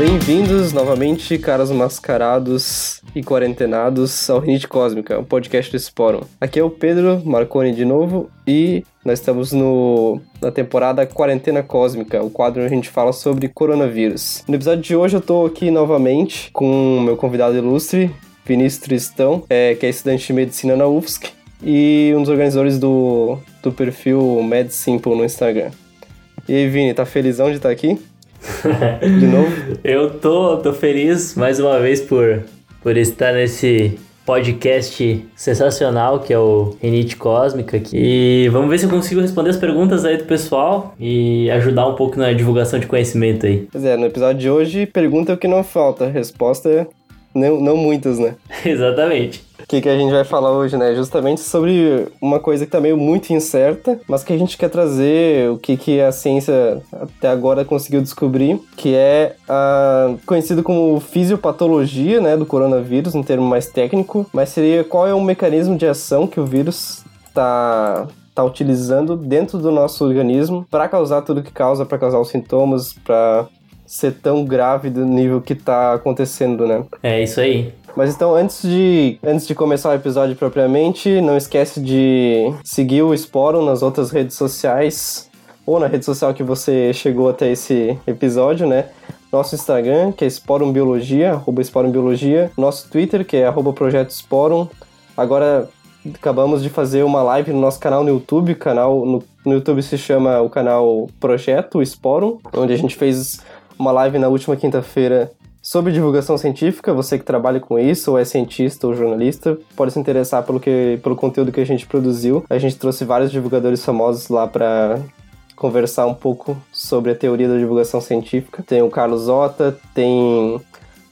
Bem-vindos novamente, caras mascarados e quarentenados, ao Rinite Cósmica, o podcast do Sporum. Aqui é o Pedro Marconi de novo e nós estamos no, na temporada Quarentena Cósmica, o quadro onde a gente fala sobre coronavírus. No episódio de hoje eu tô aqui novamente com meu convidado ilustre, Vinícius Tristão, é, que é estudante de medicina na UFSC e um dos organizadores do, do perfil Med Simple no Instagram. E aí, Vini, tá felizão de estar aqui? De novo? Eu tô, tô feliz mais uma vez por, por estar nesse podcast sensacional que é o Renite Cósmica. E vamos ver se eu consigo responder as perguntas aí do pessoal e ajudar um pouco na divulgação de conhecimento aí. Pois é, no episódio de hoje, pergunta é o que não falta. Resposta é não, não muitas, né? Exatamente. O que, que a gente vai falar hoje, né? Justamente sobre uma coisa que tá meio muito incerta, mas que a gente quer trazer o que, que a ciência até agora conseguiu descobrir, que é a, conhecido como fisiopatologia, né, do coronavírus, um termo mais técnico, mas seria qual é o mecanismo de ação que o vírus está tá utilizando dentro do nosso organismo para causar tudo que causa, para causar os sintomas, para ser tão grave do nível que tá acontecendo, né? É isso aí. Mas então, antes de, antes de começar o episódio propriamente, não esquece de seguir o Sporum nas outras redes sociais, ou na rede social que você chegou até esse episódio, né? Nosso Instagram, que é Sporum Biologia, arroba Sporum Biologia. Nosso Twitter, que é arroba Projeto Sporum. Agora, acabamos de fazer uma live no nosso canal no YouTube. Canal no, no YouTube se chama o canal Projeto Sporum, onde a gente fez uma live na última quinta-feira sobre divulgação científica. Você que trabalha com isso, ou é cientista ou jornalista, pode se interessar pelo, que, pelo conteúdo que a gente produziu. A gente trouxe vários divulgadores famosos lá para conversar um pouco sobre a teoria da divulgação científica. Tem o Carlos Ota, tem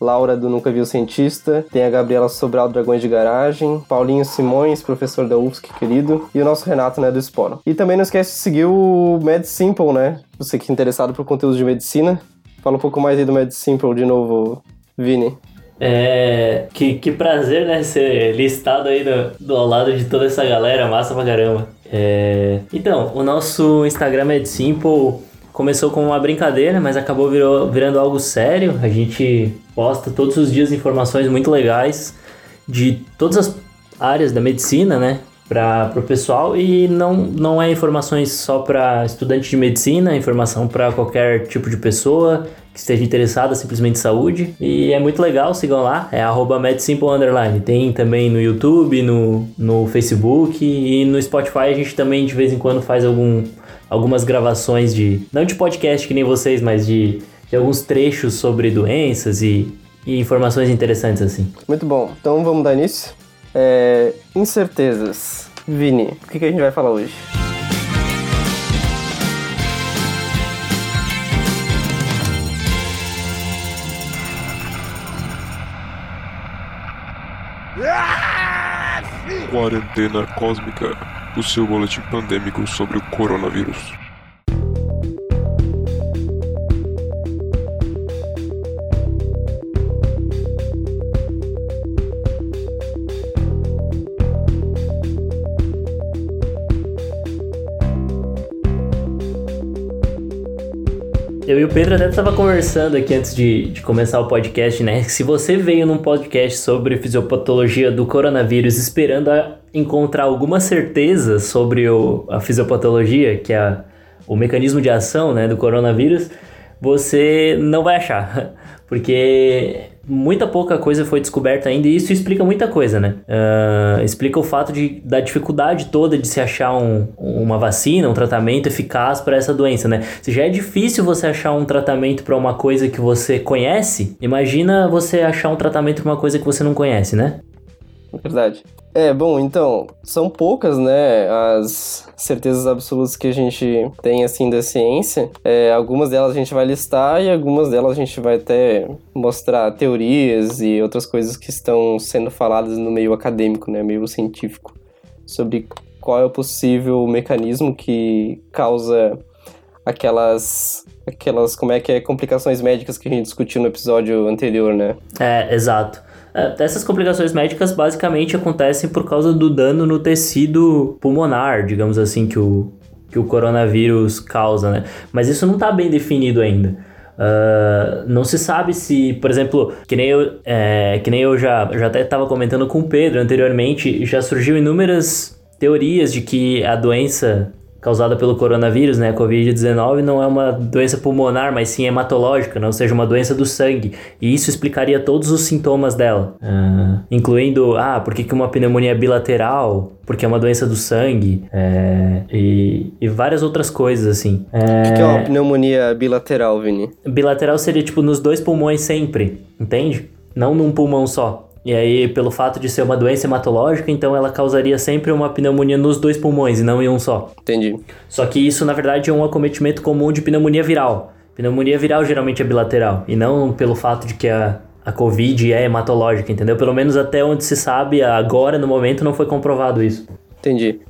Laura do Nunca Viu Cientista, tem a Gabriela Sobral Dragões de Garagem, Paulinho Simões, professor da UFSC, querido, e o nosso Renato, né, do Esporo. E também não esquece de seguir o Med Simple, né? Você que é interessado por conteúdo de medicina, Fala um pouco mais aí do Mad Simple de novo, Vini. É. Que, que prazer, né? Ser listado aí do, do ao lado de toda essa galera, massa pra caramba. É... Então, o nosso Instagram Mad Simple começou com uma brincadeira, mas acabou virou, virando algo sério. A gente posta todos os dias informações muito legais de todas as áreas da medicina, né? Para o pessoal e não, não é informações só para estudante de medicina, é informação para qualquer tipo de pessoa que esteja interessada simplesmente em saúde e é muito legal, sigam lá, é arroba Underline. Tem também no YouTube, no, no Facebook e no Spotify a gente também de vez em quando faz algum, algumas gravações de, não de podcast que nem vocês, mas de, de alguns trechos sobre doenças e, e informações interessantes assim. Muito bom, então vamos dar início? É, incertezas. Vini, o que, que a gente vai falar hoje? Quarentena Cósmica, o seu boletim pandêmico sobre o coronavírus. Eu e o Pedro até estava conversando aqui antes de, de, começar o podcast, né? Se você veio num podcast sobre fisiopatologia do coronavírus esperando encontrar alguma certeza sobre o, a fisiopatologia, que é a, o mecanismo de ação né, do coronavírus, você não vai achar. Porque muita pouca coisa foi descoberta ainda e isso explica muita coisa, né? Uh, explica o fato de, da dificuldade toda de se achar um, uma vacina, um tratamento eficaz para essa doença, né? Se já é difícil você achar um tratamento para uma coisa que você conhece, imagina você achar um tratamento para uma coisa que você não conhece, né? Verdade. É, bom, então, são poucas, né, as certezas absolutas que a gente tem, assim, da ciência. É, algumas delas a gente vai listar e algumas delas a gente vai até mostrar teorias e outras coisas que estão sendo faladas no meio acadêmico, né, meio científico, sobre qual é o possível mecanismo que causa aquelas aquelas como é que é complicações médicas que a gente discutiu no episódio anterior, né? É, exato. É, essas complicações médicas basicamente acontecem por causa do dano no tecido pulmonar, digamos assim, que o, que o coronavírus causa, né? Mas isso não está bem definido ainda. Uh, não se sabe se, por exemplo, que nem eu, é, que nem eu já, já até estava comentando com o Pedro anteriormente, já surgiu inúmeras teorias de que a doença causada pelo coronavírus, né, a Covid-19, não é uma doença pulmonar, mas sim hematológica, não seja uma doença do sangue. E isso explicaria todos os sintomas dela, uh, incluindo, ah, por que, que uma pneumonia é bilateral? Porque é uma doença do sangue, é, e, e, várias outras coisas, assim. O é... que, que é uma pneumonia bilateral, Vini? Bilateral seria, tipo, nos dois pulmões sempre, entende? Não num pulmão só. E aí, pelo fato de ser uma doença hematológica, então ela causaria sempre uma pneumonia nos dois pulmões e não em um só. Entendi. Só que isso, na verdade, é um acometimento comum de pneumonia viral. Pneumonia viral geralmente é bilateral, e não pelo fato de que a, a Covid é hematológica, entendeu? Pelo menos até onde se sabe, agora, no momento, não foi comprovado isso. Entendi.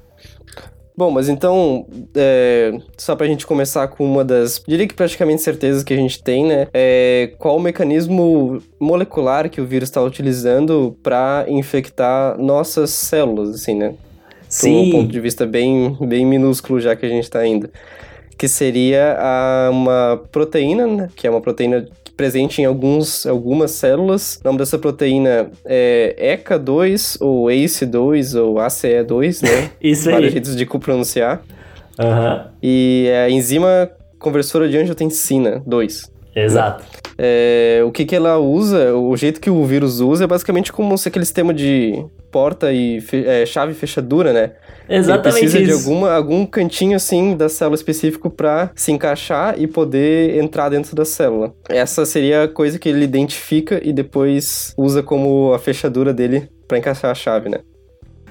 Bom, mas então, é, só pra gente começar com uma das, diria que praticamente certezas que a gente tem, né? É, qual o mecanismo molecular que o vírus está utilizando para infectar nossas células, assim, né? Sim. Do ponto de vista bem, bem minúsculo já que a gente está indo. Que seria a, uma proteína, né? que é uma proteína presente em alguns, algumas células. O nome dessa proteína é ECA2 ou ACE2 ou ACE2, né? Isso aí. Vários jeitos de pronunciar. Uhum. E é a enzima conversora de angiotensina 2. Exato. É, o que, que ela usa, o jeito que o vírus usa é basicamente como se aquele sistema de porta e fe, é, chave e fechadura, né? Exatamente Ele precisa isso. de alguma, algum cantinho, assim, da célula específico para se encaixar e poder entrar dentro da célula. Essa seria a coisa que ele identifica e depois usa como a fechadura dele para encaixar a chave, né?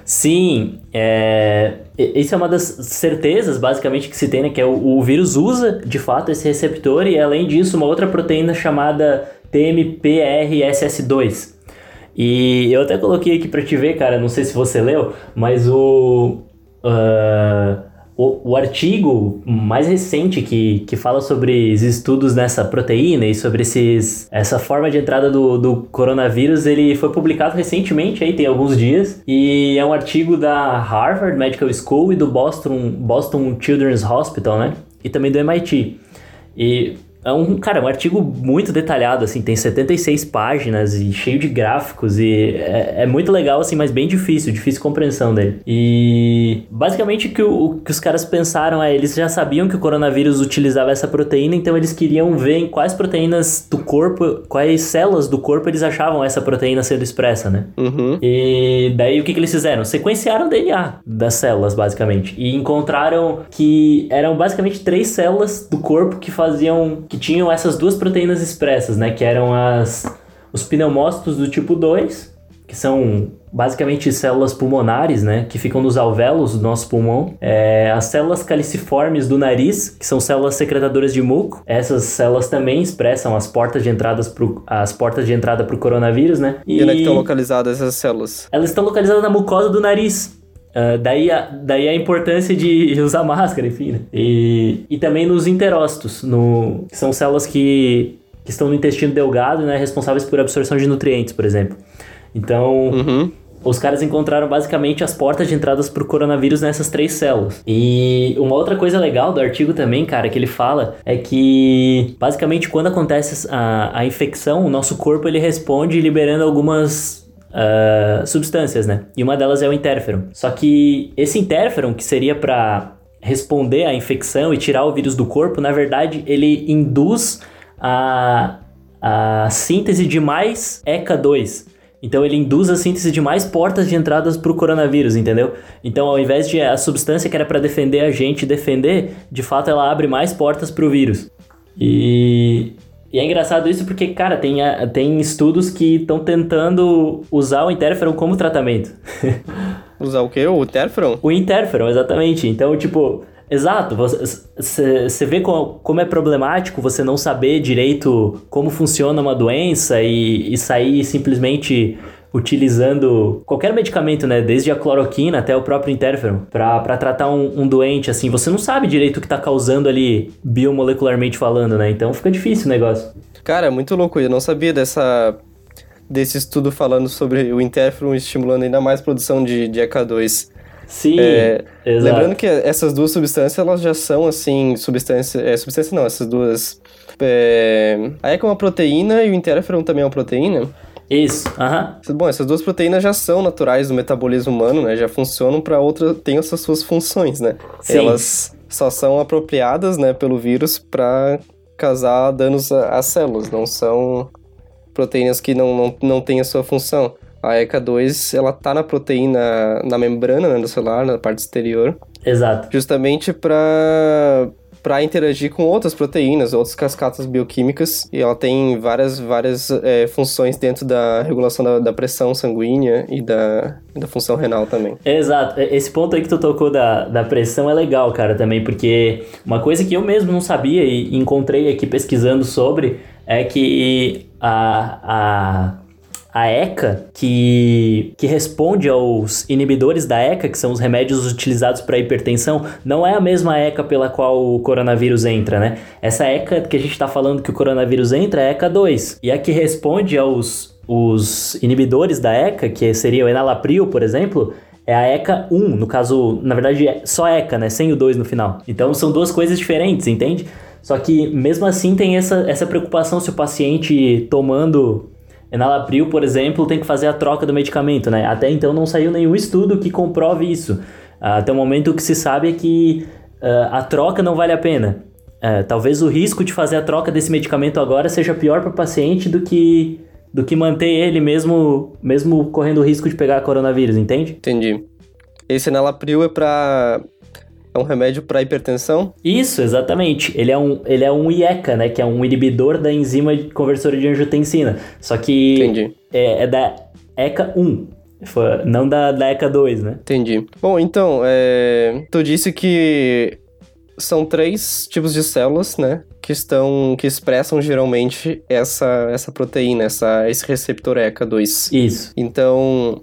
Sim, é... isso é uma das certezas, basicamente, que se tem, né? Que é o, o vírus usa, de fato, esse receptor e, além disso, uma outra proteína chamada TMPRSS2. E eu até coloquei aqui pra te ver, cara, não sei se você leu, mas o... Uh, o, o, artigo mais recente que, que fala sobre os estudos nessa proteína e sobre esses, essa forma de entrada do, do coronavírus, ele foi publicado recentemente, aí tem alguns dias, e é um artigo da Harvard Medical School e do Boston, Boston Children's Hospital, né? E também do MIT. E é um, cara, um artigo muito detalhado, assim, tem 76 páginas e cheio de gráficos e é, é muito legal, assim, mas bem difícil, difícil compreensão dele. E basicamente o que, o que os caras pensaram é, eles já sabiam que o coronavírus utilizava essa proteína, então eles queriam ver em quais proteínas do corpo, quais células do corpo eles achavam essa proteína sendo expressa, né? Uhum. E daí o que, que eles fizeram? Sequenciaram o DNA das células, basicamente, e encontraram que eram basicamente três células do corpo que faziam que tinham essas duas proteínas expressas, né? Que eram as, os pneumócitos do tipo 2, que são basicamente células pulmonares, né? Que ficam nos alvéolos do nosso pulmão. É, as células caliciformes do nariz, que são células secretadoras de muco. Essas células também expressam as portas de, entradas pro, as portas de entrada para o coronavírus, né? E, e onde é que estão localizadas essas células? Elas estão localizadas na mucosa do nariz. Uh, daí, a, daí a importância de usar máscara, enfim. Né? E, e também nos enterócitos, no, que são células que, que estão no intestino delgado, né, responsáveis por absorção de nutrientes, por exemplo. Então, uhum. os caras encontraram basicamente as portas de entradas para o coronavírus nessas três células. E uma outra coisa legal do artigo também, cara, que ele fala é que basicamente quando acontece a, a infecção, o nosso corpo ele responde liberando algumas uh, substâncias, né? E uma delas é o interferon. Só que esse interferon, que seria para responder à infecção e tirar o vírus do corpo, na verdade, ele induz a, a síntese de mais ECA2. Então ele induz a síntese de mais portas de entradas para o coronavírus, entendeu? Então ao invés de a substância que era para defender a gente defender, de fato ela abre mais portas para o vírus. E e é engraçado isso porque, cara, tem, tem estudos que estão tentando usar o interferon como tratamento. usar o quê? O interferon? O interferon, exatamente. Então, tipo, exato, você, você vê como, como é problemático você não saber direito como funciona uma doença e, e sair simplesmente utilizando qualquer medicamento, né? Desde a cloroquina até o próprio interferon, para tratar um, um, doente, assim, você não sabe direito o que tá causando ali biomolecularmente falando, né? Então fica difícil o negócio. Cara, é muito louco, eu não sabia dessa desse estudo falando sobre o interferon estimulando ainda mais produção de, de EK2. Sim, É, exato. Lembrando que essas duas substâncias, elas já são, assim, substância... É, substância não, essas duas... É, a ECA é uma proteína e o interferon também é uma proteína. Isso, aham. Bom, essas duas proteínas já são naturais do metabolismo humano, né? Já funcionam para outra... Tem essas suas funções, né? Sim. Elas só são apropriadas, né, pelo vírus para causar danos às células. Não são proteínas que não, não, não têm a sua função. A ECA2, ela tá na proteína, na membrana né, do celular, na parte exterior, Exato. justamente para para interagir com outras proteínas, outras cascatas bioquímicas, e ela tem várias, várias é, funções dentro da regulação da, da pressão sanguínea e da, da função renal também. Exato. Esse ponto aí que tu tocou da, da pressão é legal, cara, também, porque uma coisa que eu mesmo não sabia e encontrei aqui pesquisando sobre é que a, a, a ECA, que, que responde aos inibidores da ECA, que são os remédios utilizados para hipertensão, não é a mesma ECA pela qual o coronavírus entra, né? Essa ECA que a gente está falando que o coronavírus entra é a ECA 2. E a que responde aos os inibidores da ECA, que seria o enalapril, por exemplo, é a ECA 1, no caso, na verdade, é só ECA, né? Sem o 2 no final. Então são duas coisas diferentes, entende? Só que mesmo assim tem essa, essa preocupação se o paciente tomando enalapril, por exemplo, tem que fazer a troca do medicamento, né? Até então não saiu nenhum estudo que comprove isso. Até o momento o que se sabe é que ah, a troca não vale a pena. É, talvez o risco de fazer a troca desse medicamento agora seja pior para o paciente do que do que manter ele mesmo mesmo correndo o risco de pegar coronavírus, entende? Entendi. Esse enalapril é para é um remédio para hipertensão? Isso, exatamente. Ele é um ele é um IECA, né, que é um inibidor da enzima conversora de angiotensina. Só que Entendi. é, é da ECA 1, foi- não da, da ECA 2, né? Entendi. Bom, então, é, tu disse que são três tipos de células, né? Que estão. que expressam geralmente essa, essa proteína, essa, esse receptor ECA2. Isso. Então.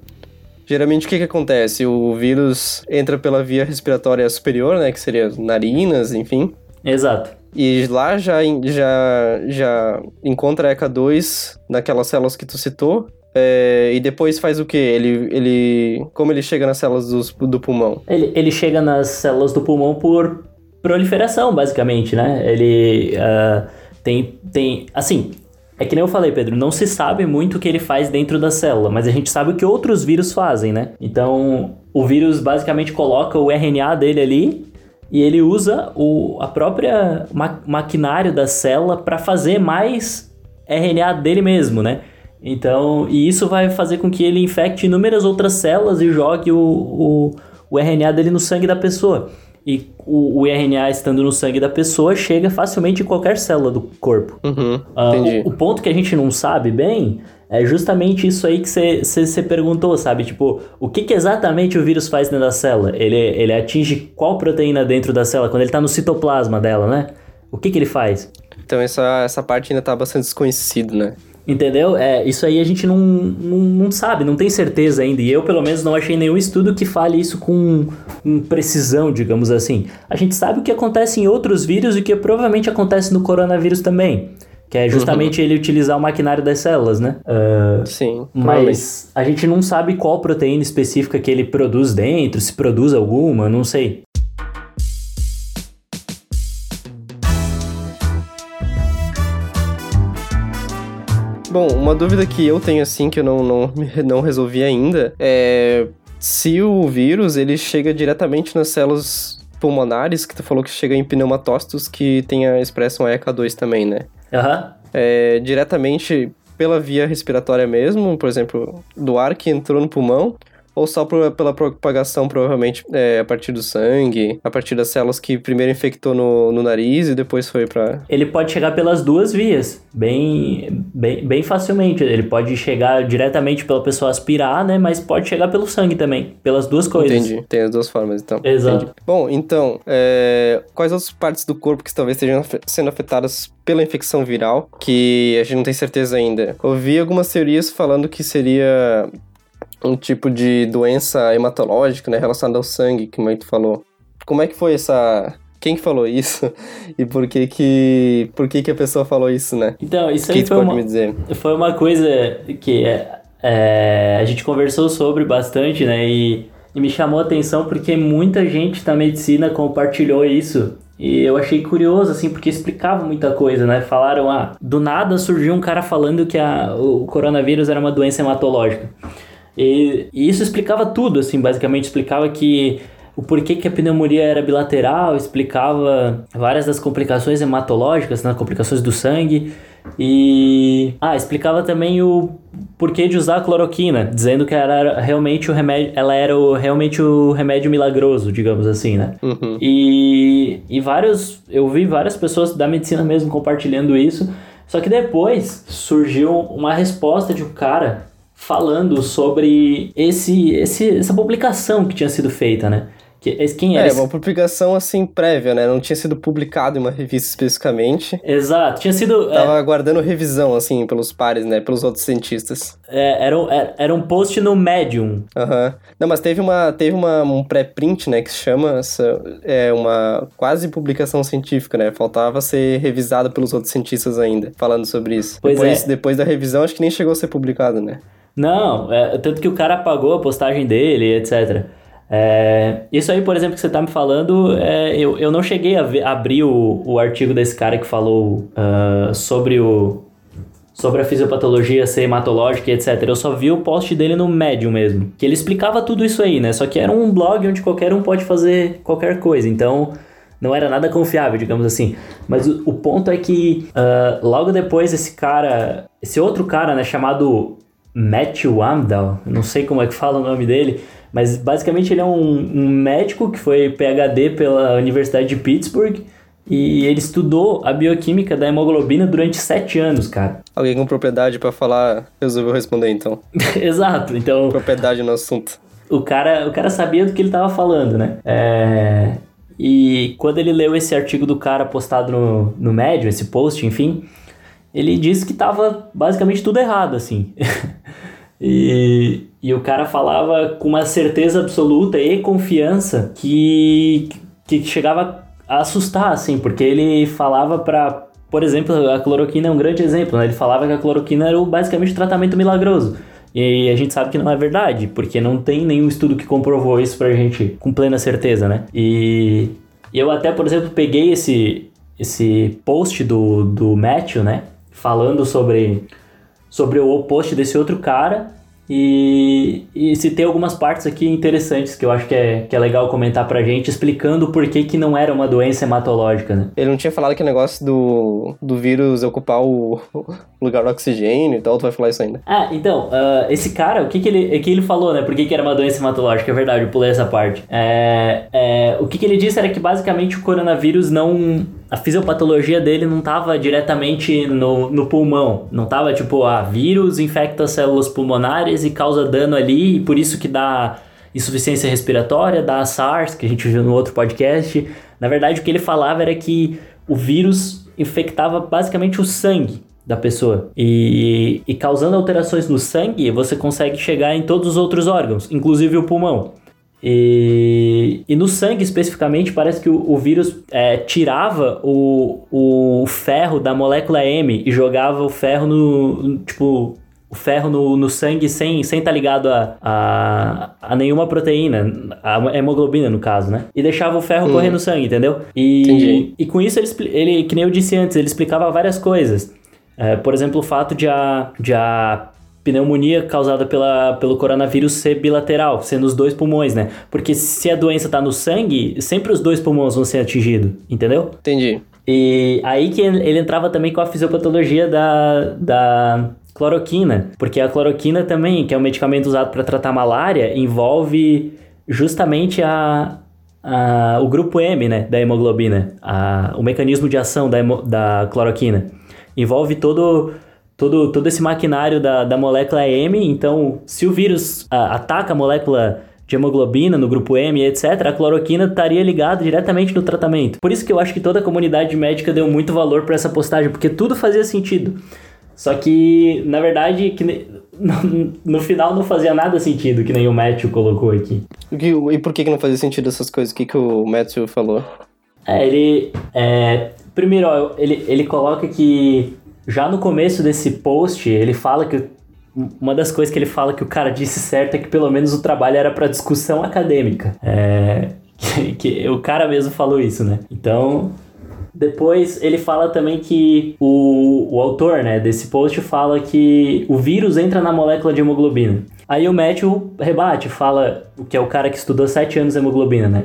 Geralmente o que, que acontece? O vírus entra pela via respiratória superior, né? Que seria as narinas, enfim. Exato. E lá já, já, já encontra a ECA2 naquelas células que tu citou. é, e depois faz o quê? Ele, ele. Como ele chega nas células dos- do pulmão? Ele, ele chega nas células do pulmão por proliferação, basicamente, né? Ele ah, tem, tem. Assim, é que nem eu falei, Pedro, não se sabe muito o que ele faz dentro da célula, mas a gente sabe o que outros vírus fazem, né? Então, o vírus basicamente coloca o RNA dele ali e ele usa o, a própria ma maquinário da célula para fazer mais RNA dele mesmo, né? Então, e isso vai fazer com que ele infecte inúmeras outras células e jogue o, o, o RNA dele no sangue da pessoa. E o, o RNA estando no sangue da pessoa chega facilmente em qualquer célula do corpo. Uhum, entendi. o, o ponto que a gente não sabe bem é justamente isso aí que você perguntou, sabe? Tipo, o que, que exatamente o vírus faz dentro da célula? Ele, ele atinge qual proteína dentro da célula quando ele tá no citoplasma dela, né? O que, que ele faz? Então essa, essa parte ainda tá bastante desconhecido, né? Entendeu? É, isso aí a gente não, não, não sabe, não tem certeza ainda. E eu, pelo menos, não achei nenhum estudo que fale isso com, com precisão, digamos assim. A gente sabe o que acontece em outros vírus e o que provavelmente acontece no coronavírus também. Que é justamente ele utilizar o maquinário das células, né? Ah, Sim. mas a gente não sabe qual proteína específica que ele produz dentro, se produz alguma, não sei. Bom, uma dúvida que eu tenho assim que eu não, não, não resolvi ainda é se o vírus ele chega diretamente nas células pulmonares, que tu falou que chega em pneumatócitos que tem a expressão ECA2 também, né? Aham. É, diretamente pela via respiratória mesmo, por exemplo, do ar que entrou no pulmão, ou só por- pela propagação, provavelmente, é, a partir do sangue, a partir das células que primeiro infectou no, no nariz e depois foi pra. Ele pode chegar pelas duas vias, bem, bem, bem facilmente. Ele pode chegar diretamente pela pessoa aspirar, né? Mas pode chegar pelo sangue também, pelas duas coisas. Entendi. Tem as duas formas, então. Exato. Entendi. Bom, então, é, quais outras partes do corpo que talvez estejam sendo afetadas pela infecção viral, que a gente não tem certeza ainda? Ouvi algumas teorias falando que seria um tipo de doença hematológica, né, relacionada ao sangue, que o Maito falou. Como é que foi essa... Quem que falou isso? E por que que... Por que que a pessoa falou isso, né? Então, isso aí foi pode uma, me dizer? foi uma coisa que é, é, a gente conversou sobre bastante, né? E e me chamou a atenção porque muita gente da medicina compartilhou isso. E eu achei curioso, assim, porque explicava muita coisa, né? Falaram, ah, do nada surgiu um cara falando que a, o coronavírus era uma doença hematológica. E, e isso explicava tudo, assim, basicamente explicava que o porquê que a pneumonia era bilateral, explicava várias das complicações hematológicas, né, complicações do sangue, e ah, explicava também o porquê de usar a cloroquina, dizendo que era realmente o remédio, ela era o, realmente o remédio milagroso, digamos assim, né? Uhum. E, e vários, eu vi várias pessoas da medicina mesmo compartilhando isso, só que depois surgiu uma resposta de um cara falando sobre esse, esse, essa publicação que tinha sido feita, né? Quem era é, uma publicação assim prévia, né? Não tinha sido publicado em uma revista especificamente. Exato, tinha sido. É, Tava é... aguardando revisão, assim, pelos pares, né? Pelos outros cientistas. É, era, um, é, era um post no Medium. Aham. Uhum. Não, mas teve, uma, teve uma, um pré-print, né? Que se chama essa, é uma quase publicação científica, né? Faltava ser revisado pelos outros cientistas ainda, falando sobre isso. Pois depois, é. depois da revisão, acho que nem chegou a ser publicado, né? Não, é, tanto que o cara apagou a postagem dele, etc. É, isso aí, por exemplo, que você está me falando, é, eu, eu não cheguei a, ver, abrir o, o artigo desse cara que falou uh, sobre o sobre a fisiopatologia ser hematológica etc. Eu só vi o post dele no Medium mesmo, que ele explicava tudo isso aí, né? Só que era um blog onde qualquer um pode fazer qualquer coisa, então não era nada confiável, digamos assim. Mas o, o ponto é que uh, logo depois esse cara, esse outro cara, né, chamado Matthew Amdahl, não sei como é que fala o nome dele, mas basicamente ele é um, um médico que foi PhD pela Universidade de Pittsburgh e ele estudou a bioquímica da hemoglobina durante sete anos, cara. Alguém com propriedade para falar resolveu responder então. Exato, então. Propriedade no assunto. O cara, o cara sabia do que ele estava falando, né? É... E quando ele leu esse artigo do cara postado no, no Medium, esse post, enfim, ele disse que tava basicamente tudo errado, assim. e, e o cara falava com uma certeza absoluta e confiança que, que chegava a assustar, assim, porque ele falava para, por exemplo, a cloroquina é um grande exemplo, né? Ele falava que a cloroquina era basicamente um tratamento milagroso. E a gente sabe que não é verdade, porque não tem nenhum estudo que comprovou isso pra gente com plena certeza, né? E eu até, por exemplo, peguei esse, esse post do, do Matthew, né? Falando sobre, sobre o post desse outro cara e, e citei algumas partes aqui interessantes que eu acho que é, que é legal comentar pra gente, explicando por que, que não era uma doença hematológica, né? Ele não tinha falado que o negócio do, do vírus ocupar o lugar do oxigênio e tal, tu vai falar isso ainda. Ah, então, uh, esse cara, o que que ele, que ele falou, né? Por que, que era uma doença hematológica? É verdade, eu pulei essa parte. É, é, o que, que ele disse era que basicamente o coronavírus não a fisiopatologia dele não estava diretamente no, no pulmão. Não estava tipo, ah, vírus infecta células pulmonares e causa dano ali, e por isso que dá insuficiência respiratória, dá SARS, que a gente viu no outro podcast. Na verdade, o que ele falava era que o vírus infectava basicamente o sangue da pessoa. E, e causando alterações no sangue, você consegue chegar em todos os outros órgãos, inclusive o pulmão. E, e no sangue especificamente, parece que o, o vírus é, tirava o, o ferro da molécula M e jogava o ferro no. Tipo, o ferro no, no sangue sem estar sem tá ligado a, a, a, nenhuma proteína, a hemoglobina no caso, né? E deixava o ferro hum. correr no sangue, entendeu? E, e com isso ele, ele, que nem eu disse antes, ele explicava várias coisas. É, por exemplo, o fato de a, de a pneumonia causada pela, pelo coronavírus ser bilateral, ser nos dois pulmões, né? Porque se a doença tá no sangue, sempre os dois pulmões vão ser atingidos, entendeu? Entendi. E aí que ele entrava também com a fisiopatologia da, da cloroquina, porque a cloroquina também, que é um medicamento usado para tratar malária, envolve justamente a, a, o grupo M, né, da hemoglobina, a, o mecanismo de ação da, da cloroquina. Envolve todo todo, todo esse maquinário da, da molécula M. Então, se o vírus a, ataca a molécula de hemoglobina no grupo M, etc., a cloroquina estaria ligada diretamente no tratamento. Por isso que eu acho que toda a comunidade médica deu muito valor para essa postagem, porque tudo fazia sentido. Só que, na verdade, que no, no, final não fazia nada sentido, que nem o Matthew colocou aqui. E por que, que não fazia sentido essas coisas? O que, que o Matthew falou? É, ele. É, primeiro, ó, ele, ele coloca que já no começo desse post, ele fala que uma das coisas que ele fala que o cara disse certo é que pelo menos o trabalho era para discussão acadêmica. É, que, que, o cara mesmo falou isso, né? Então, depois ele fala também que o, o autor né, desse post fala que o vírus entra na molécula de hemoglobina. Aí o Matthew rebate, fala, que é o cara que estudou 7 anos hemoglobina, né?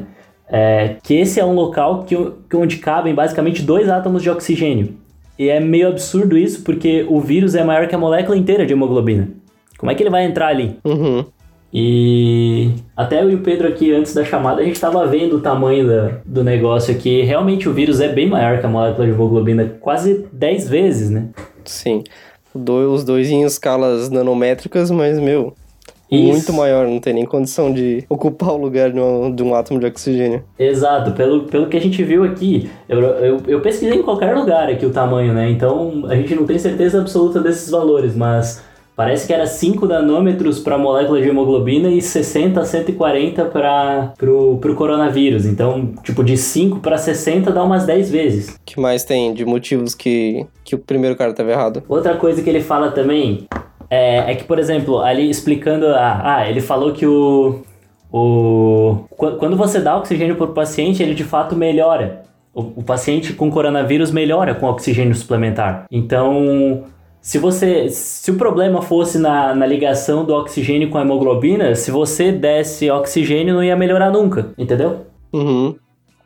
É, que esse é um local que, que onde cabem basicamente dois átomos de oxigênio. E é meio absurdo isso, porque o vírus é maior que a molécula inteira de hemoglobina. Como é que ele vai entrar ali? Uhum. E até eu e o Pedro aqui, antes da chamada, a gente estava vendo o tamanho da, do negócio aqui. Realmente o vírus é bem maior que a molécula de hemoglobina, quase 10 vezes, né? Sim. Os dois em escalas nanométricas, mas, meu, isso. muito maior, não tem nem condição de ocupar o lugar de um, de um átomo de oxigênio. Exato, pelo, pelo que a gente viu aqui, eu, eu, eu, pesquisei em qualquer lugar aqui o tamanho, né? Então a gente não tem certeza absoluta desses valores, mas parece que era 5 nanômetros para a molécula de hemoglobina e 60 a 140 para o coronavírus. Então, tipo, de 5 para 60 dá umas 10 vezes. que mais tem de motivos que, que o primeiro cara estava errado? Outra coisa que ele fala também é, é que, por exemplo, ali explicando. Ah, ah ele falou que o, o. Quando você dá oxigênio para o paciente, ele de fato melhora. O, o paciente com coronavírus melhora com oxigênio suplementar. Então, se você. Se o problema fosse na, na ligação do oxigênio com a hemoglobina, se você desse oxigênio, não ia melhorar nunca, entendeu? Uhum.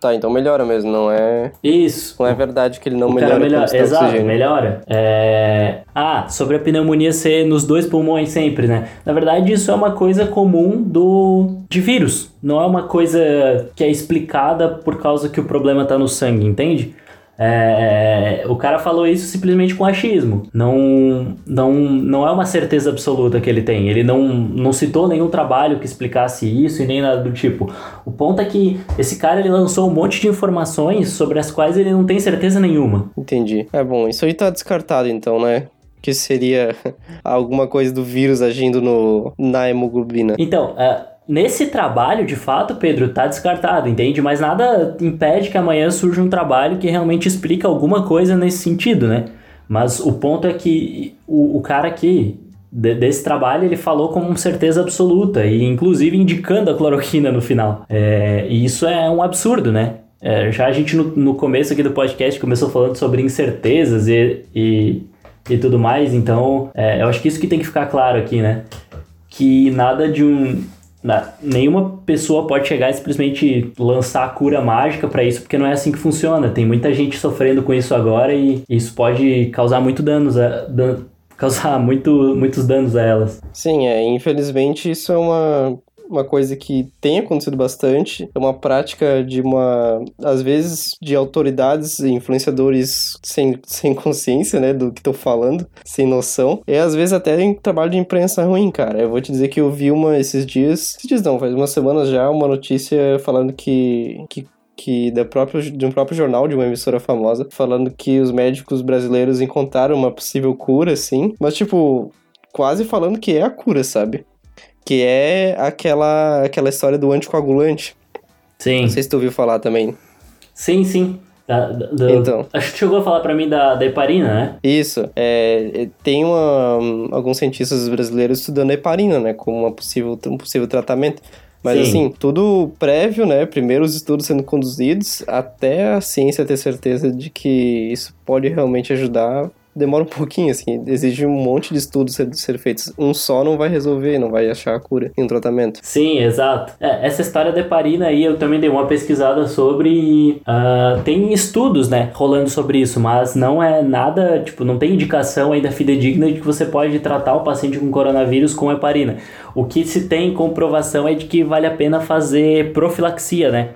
Tá, então melhora mesmo, não é. Isso. Não é verdade que ele não o melhora. melhora. Exato, oxigênio. melhora. É... Ah, sobre a pneumonia ser nos dois pulmões sempre, né? Na verdade, isso é uma coisa comum do de vírus. Não é uma coisa que é explicada por causa que o problema tá no sangue, entende? É, o cara falou isso simplesmente com achismo. Não, não, não é uma certeza absoluta que ele tem. Ele não, não citou nenhum trabalho que explicasse isso e nem nada do tipo. O ponto é que esse cara ele lançou um monte de informações sobre as quais ele não tem certeza nenhuma. Entendi. É bom, isso aí tá descartado então, né? que seria alguma coisa do vírus agindo no, na hemoglobina. Então, uh, Nesse trabalho, de fato, Pedro, tá descartado, entende? Mas nada impede que amanhã surja um trabalho que realmente explica alguma coisa nesse sentido, né? Mas o ponto é que o, o cara aqui, de, desse trabalho, ele falou com certeza absoluta, e inclusive indicando a cloroquina no final. É, e isso é um absurdo, né? É, já a gente no, no começo aqui do podcast começou falando sobre incertezas e, e, e tudo mais, então é, eu acho que isso que tem que ficar claro aqui, né? Que nada de um nenhuma pessoa pode chegar e simplesmente lançar a cura mágica para isso, porque não é assim que funciona. Tem muita gente sofrendo com isso agora e isso pode causar muito danos, a, dan, causar muito, muitos danos a elas. Sim, é, infelizmente isso é uma uma coisa que tem acontecido bastante, é uma prática de uma, às vezes, de autoridades e influenciadores sem, sem consciência, né, do que estão falando, sem noção, e às vezes até em trabalho de imprensa ruim, cara. Eu vou te dizer que eu vi uma esses dias, esses dias não, faz umas semanas já, uma notícia falando que, que que da própria, de um próprio jornal de uma emissora famosa, falando que os médicos brasileiros encontraram uma possível cura, sim, mas tipo, quase falando que é a cura, sabe? Que é aquela, aquela história do anticoagulante. Sim. Não sei se tu ouviu falar também. Sim, sim. Da, então. Acho que chegou a falar para mim da, da heparina, né? Isso. É, é, tem uma, alguns cientistas brasileiros estudando a heparina, né? Como uma possível, um possível tratamento. Mas Sim. assim, tudo prévio, né? Primeiro os estudos sendo conduzidos até a ciência ter certeza de que isso pode realmente ajudar demora um pouquinho, assim, exige um monte de estudos ser, ser feitos. Um só não vai resolver, não vai achar a cura em um tratamento. Sim, exato. É, essa história da heparina aí eu também dei uma pesquisada sobre e uh, tem estudos, né, rolando sobre isso, mas não é nada, tipo, não tem indicação ainda fidedigna de que você pode tratar o paciente com coronavírus com heparina. O que se tem comprovação é de que vale a pena fazer profilaxia, né?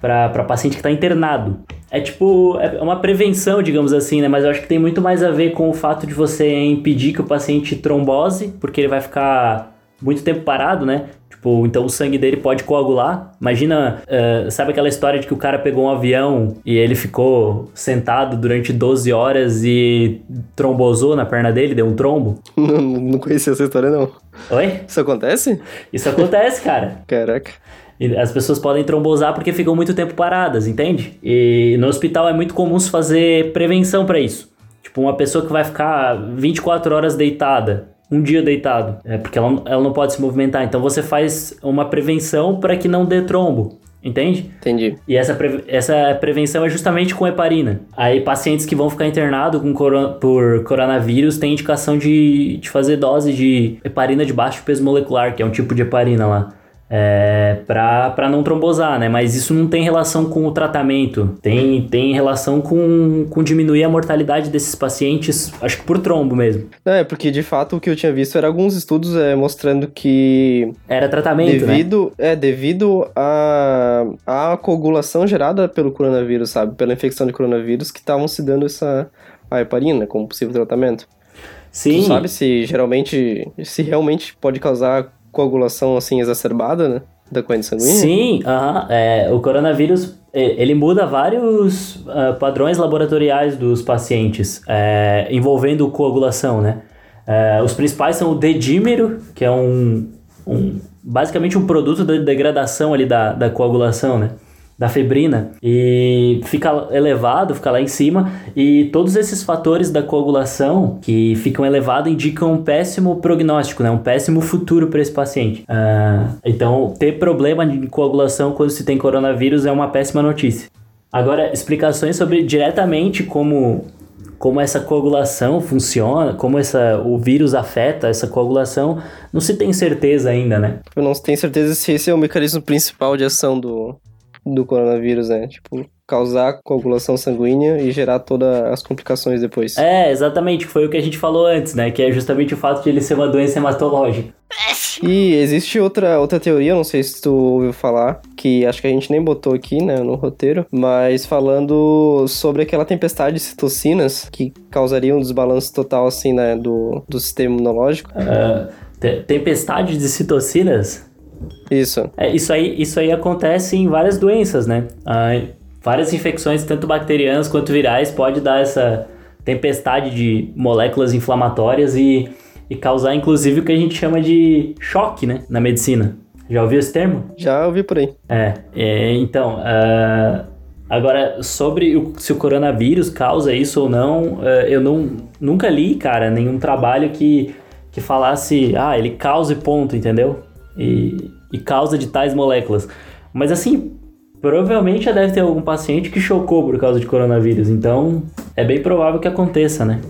para paciente que está internado. É tipo, é uma prevenção, digamos assim, né? Mas eu acho que tem muito mais a ver com o fato de você impedir que o paciente trombose, porque ele vai ficar muito tempo parado, né? Tipo, então o sangue dele pode coagular. Imagina, uh, sabe aquela história de que o cara pegou um avião e ele ficou sentado durante 12 horas e trombosou na perna dele, deu um trombo? Não, não conhecia essa história, não. Oi? Isso acontece? Isso acontece, cara. Caraca. As pessoas podem trombosar porque ficam muito tempo paradas, entende? E no hospital é muito comum se fazer prevenção para isso. Tipo, uma pessoa que vai ficar 24 horas deitada um dia deitado, é, porque ela, ela não pode se movimentar. Então você faz uma prevenção para que não dê trombo. Entende? Entendi. E essa, pre essa prevenção é justamente com heparina. Aí pacientes que vão ficar internados com coro por coronavírus têm indicação de, de fazer dose de heparina de baixo peso molecular, que é um tipo de heparina lá é, para não trombosar, né? Mas isso não tem relação com o tratamento, tem, tem relação com, com diminuir a mortalidade desses pacientes, acho que por trombo mesmo. É, porque de fato o que eu tinha visto era alguns estudos é, mostrando que. Era tratamento, né? devido, né? É, devido à a, a coagulação gerada pelo coronavírus, sabe? Pela infecção de coronavírus, que estavam se dando essa a heparina como possível tratamento. Sim. Tu sabe se geralmente, se realmente pode causar coagulação assim exacerbada, né? Da corrente sanguínea? Sim, uh -huh. é, o coronavírus ele muda vários uh, padrões laboratoriais dos pacientes é, envolvendo coagulação, né? É, os principais são o dedímero, que é um, um basicamente um produto da degradação ali da, da coagulação, né? Da febrina e fica elevado, fica lá em cima e todos esses fatores da coagulação que ficam elevados indicam um péssimo prognóstico, né? um péssimo futuro para esse paciente. Uh, então, ter problema de coagulação quando se tem coronavírus é uma péssima notícia. Agora, explicações sobre diretamente como como essa coagulação funciona, como essa, o vírus afeta essa coagulação, não se tem certeza ainda, né? Não se tem certeza se esse é o mecanismo principal de ação do, do coronavírus, né? Tipo, causar coagulação sanguínea e gerar todas as complicações depois. É, exatamente, foi o que a gente falou antes, né? Que é justamente o fato de ele ser uma doença hematológica. E existe outra, outra teoria, não sei se tu ouviu falar, que acho que a gente nem botou aqui, né, no roteiro, mas falando sobre aquela tempestade de citocinas que causaria um desbalanço total, assim, né, do, do sistema imunológico. Uh, tempestade de citocinas? Isso. É, isso, aí, isso aí acontece em várias doenças, né? Ah, várias infecções, tanto bacterianas quanto virais, pode dar essa tempestade de moléculas inflamatórias e, e causar, inclusive, o que a gente chama de choque, né? Na medicina. Já ouviu esse termo? Já ouvi por aí. É, é então, uh, agora, sobre o, se o coronavírus causa isso ou não, uh, eu não, nunca li, cara, nenhum trabalho que, que falasse, ah, ele causa e ponto, entendeu? E, e causa de tais moléculas. Mas assim, provavelmente já deve ter algum paciente que chocou por causa de coronavírus, então é bem provável que aconteça, né?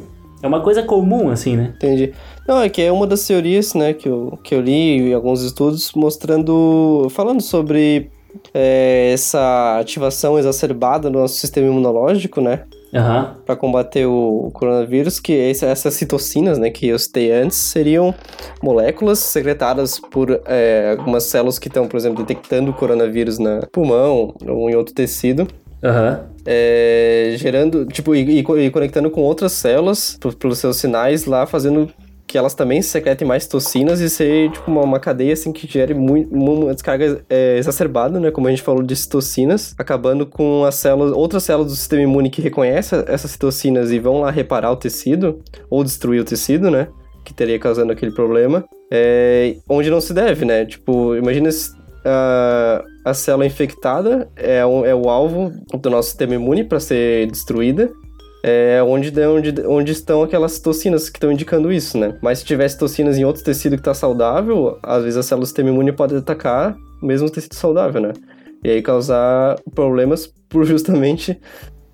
É uma coisa comum, assim, né? Entendi. Não, é que é uma das teorias, né, que eu, que eu li em alguns estudos mostrando, falando sobre é, essa ativação exacerbada do nosso sistema imunológico, né? Uhum. para combater o coronavírus, que essas citocinas, né, que eu citei antes, seriam moléculas secretadas por é, algumas células que estão, por exemplo, detectando o coronavírus no pulmão ou em outro tecido. Uhum. É, gerando, tipo, e, e, conectando com outras células pelos seus sinais lá, fazendo que elas também secretem mais toxinas e ser tipo uma, uma cadeia assim que gere muito, uma descarga é, exacerbada, né? Como a gente falou de citocinas, acabando com as células, outras células do sistema imune que reconhecem essas citocinas e vão lá reparar o tecido ou destruir o tecido, né? Que teria causando aquele problema. É, onde não se deve, né? Tipo, imagina a, a célula infectada é, é o alvo do nosso sistema imune para ser destruída é onde, onde, onde estão aquelas toxinas que estão indicando isso, né? Mas se tivesse toxinas em outro tecido que está saudável, às vezes a célula do sistema imune pode atacar mesmo o tecido saudável, né? E aí causar problemas por justamente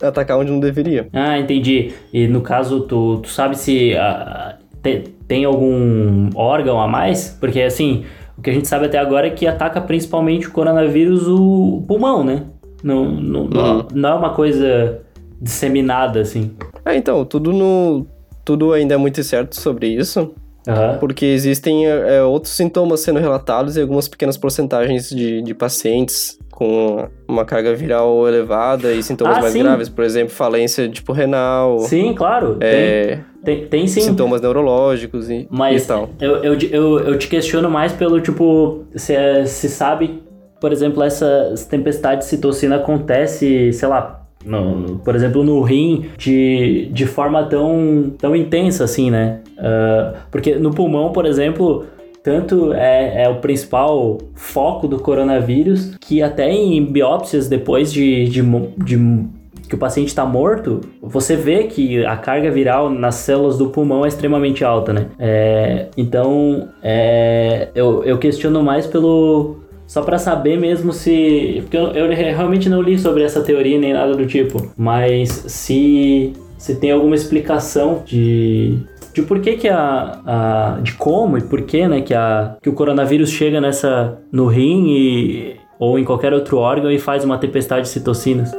atacar onde não deveria. Ah, entendi. E no caso, tu, tu sabe se uh, te, tem algum órgão a mais? Porque assim, o que a gente sabe até agora é que ataca principalmente o coronavírus o pulmão, né? Não, não, uhum. não, não é uma coisa disseminada, assim. É, então, tudo no. Tudo ainda é muito incerto sobre isso. Uhum. Porque existem é, outros sintomas sendo relatados e algumas pequenas porcentagens de, de pacientes com uma carga viral elevada e sintomas ah, mais sim. graves, por exemplo, falência tipo renal. Sim, claro. É, tem, tem, tem, sim. Sintomas neurológicos e, Mas e tal. Eu, eu, eu, eu te questiono mais pelo tipo, se, se sabe, por exemplo, essa tempestade de citocina acontece, sei lá, no, por exemplo, no rim, de, de forma tão, tão intensa assim, né? Uh, porque no pulmão, por exemplo, tanto é, é, o principal foco do coronavírus que até em biópsias depois de, de, de que o paciente está morto, você vê que a carga viral nas células do pulmão é extremamente alta, né? É, então, é, eu, eu questiono mais pelo só para saber mesmo se. Porque eu, eu, realmente não li sobre essa teoria nem nada do tipo. Mas se, se tem alguma explicação de. De por que, que a, a. De como e por que, né? Que, a, que o coronavírus chega nessa. no rim e. ou em qualquer outro órgão e faz uma tempestade de citocinas.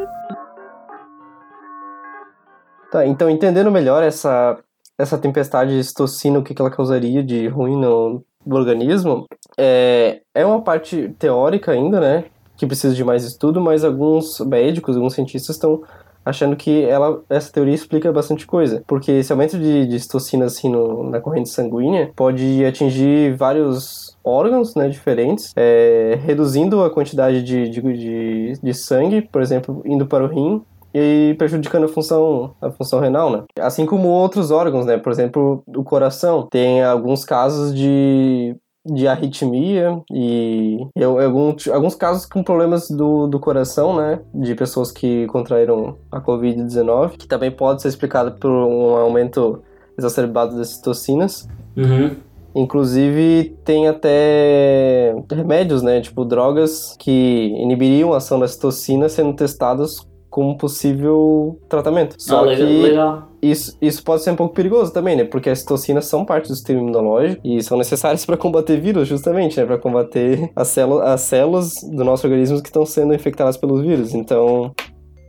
Tá, então entendendo melhor essa, essa tempestade de citocina, o que, que ela causaria de ruim no, do organismo é, é uma parte teórica ainda, né? Que precisa de mais estudo, mas alguns médicos, alguns cientistas estão achando que ela, essa teoria explica bastante coisa. Porque esse aumento de, de citocina assim, no, na corrente sanguínea pode atingir vários órgãos né, diferentes, é, reduzindo a quantidade de, de, de, de sangue, por exemplo, indo para o rim e prejudicando a função, a função renal, né? Assim como outros órgãos, né? Por exemplo, o coração tem alguns casos de de arritmia e alguns, alguns casos com problemas do, do coração, né? De pessoas que contraíram a Covid-19, que também pode ser explicado por um aumento exacerbado das citocinas. Uhum. Inclusive, tem até remédios, né? Tipo, drogas que inibiriam a ação da citocina sendo testados como possível tratamento. Só ah, legal, que legal. Isso, isso pode ser um pouco perigoso também, né? Porque as citocinas são parte do sistema imunológico e são necessárias para combater vírus, justamente, né? Para combater as, células, as células do nosso organismo que estão sendo infectadas pelos vírus. Então,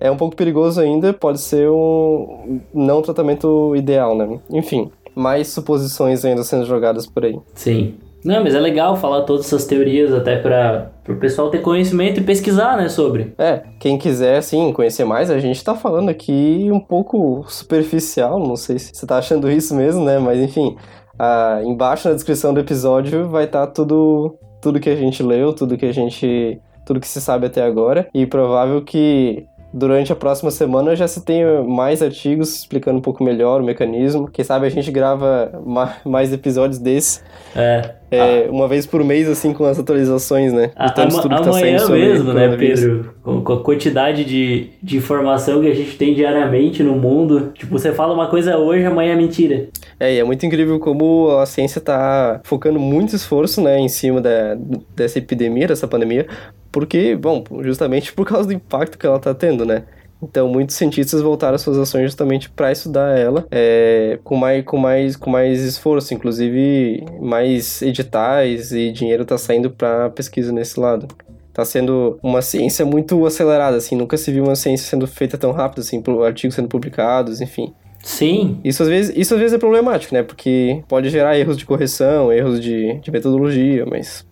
é um pouco perigoso ainda, pode ser um não tratamento ideal, né? Enfim, mais suposições ainda sendo jogadas por aí. Sim. Não, mas é legal falar todas essas teorias até para o pessoal ter conhecimento e pesquisar, né, sobre. É, quem quiser, assim, conhecer mais, a gente tá falando aqui um pouco superficial, não sei se você tá achando isso mesmo, né, mas enfim, ah, embaixo na descrição do episódio vai estar tá tudo, tudo que a gente leu, tudo que a gente, tudo que se sabe até agora, e provável que durante a próxima semana já se tenha mais artigos explicando um pouco melhor o mecanismo. Quem sabe a gente grava mais episódios desses. É. é ah. Uma vez por mês, assim, com as atualizações, né? A, tanto tudo que tá amanhã mesmo, né, Pedro? Com, com, a quantidade de, de informação que a gente tem diariamente no mundo. Tipo, você fala uma coisa hoje, amanhã é mentira. É, e é muito incrível como a ciência tá focando muito esforço, né, em cima da, dessa epidemia, dessa pandemia, porque, bom, justamente por causa do impacto que ela está tendo, né? Então, muitos cientistas voltaram suas ações justamente para estudar ela é, com, mais, com, mais, com mais esforço. Inclusive, mais editais e dinheiro está saindo para pesquisa nesse lado. Está sendo uma ciência muito acelerada, assim. Nunca se viu uma ciência sendo feita tão rápido, assim, artigos sendo publicados, enfim. Sim. Isso às vezes, isso às vezes é problemático, né? Porque pode gerar erros de correção, erros de, de metodologia, mas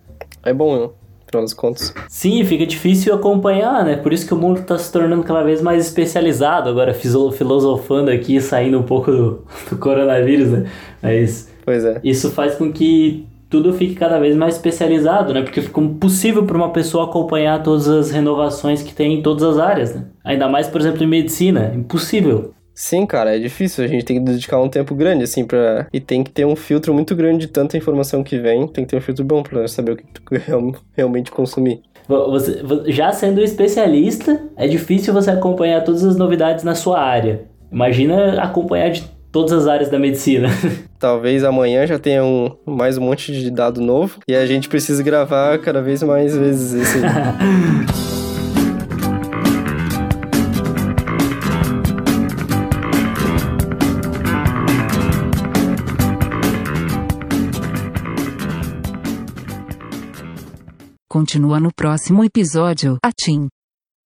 é bom? Das contas. Sim, fica difícil acompanhar, né? Por isso que o mundo está se tornando cada vez mais especializado. Agora, filosofando aqui, saindo um pouco do, do coronavírus, né? Mas. Pois é. Isso faz com que tudo fique cada vez mais especializado, né? Porque fica impossível para uma pessoa acompanhar todas as renovações que tem em todas as áreas, né? Ainda mais, por exemplo, em medicina. Impossível. Sim, cara, é difícil. A gente tem que dedicar um tempo grande, assim, pra. E tem que ter um filtro muito grande de tanta informação que vem. Tem que ter um filtro bom pra saber o que tu realmente consumir. Você, já sendo especialista, é difícil você acompanhar todas as novidades na sua área. Imagina acompanhar de todas as áreas da medicina. Talvez amanhã já tenha um, mais um monte de dado novo e a gente precisa gravar cada vez mais vezes esse. Continua no próximo episódio. Atim.